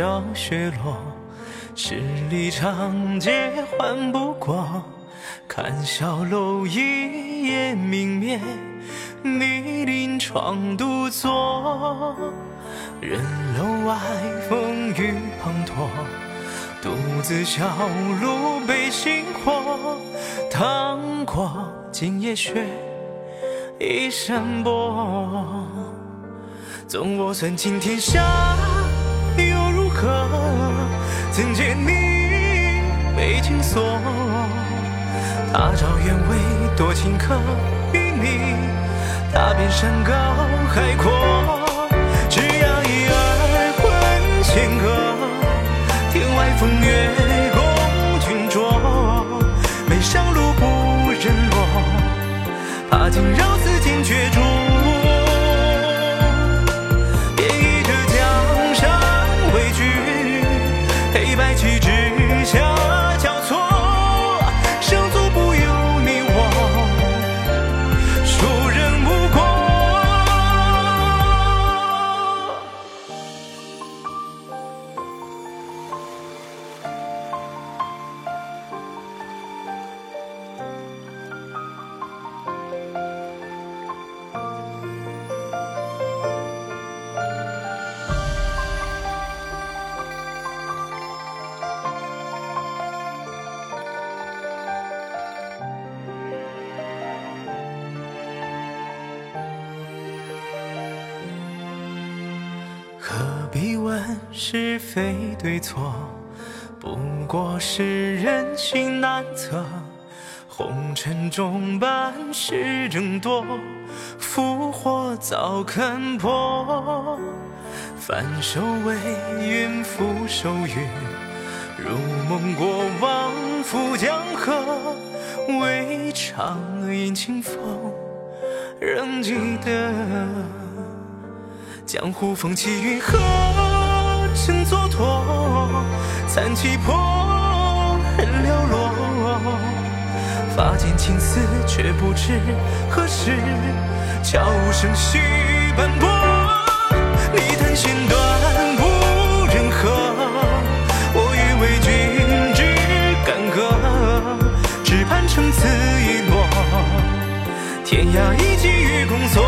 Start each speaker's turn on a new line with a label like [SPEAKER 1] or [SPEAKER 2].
[SPEAKER 1] 少雪落，十里长街换不过。看小楼一夜明灭，你临窗独坐。人楼外风雨滂沱，独自小路被星火烫过，今夜雪已山薄。纵我算尽天下又如何？怎见你眉紧锁？他朝愿为多情客，与你踏遍山高海阔。只要一二魂牵歌，天外风月共君酌。眉上路不忍落，怕惊扰此间绝处。必问是非对错？不过是人心难测。红尘中半世争夺，福祸早看破。翻手为云，覆手雨，如梦过往赴江河。未尝饮清风，仍记得。江湖风起云何曾蹉跎？残旗破，人寥落。发间青丝，却不知何时悄无声息斑驳。你叹弦断无人和，我欲为君只干戈，只盼成此一诺，天涯一骑与共索。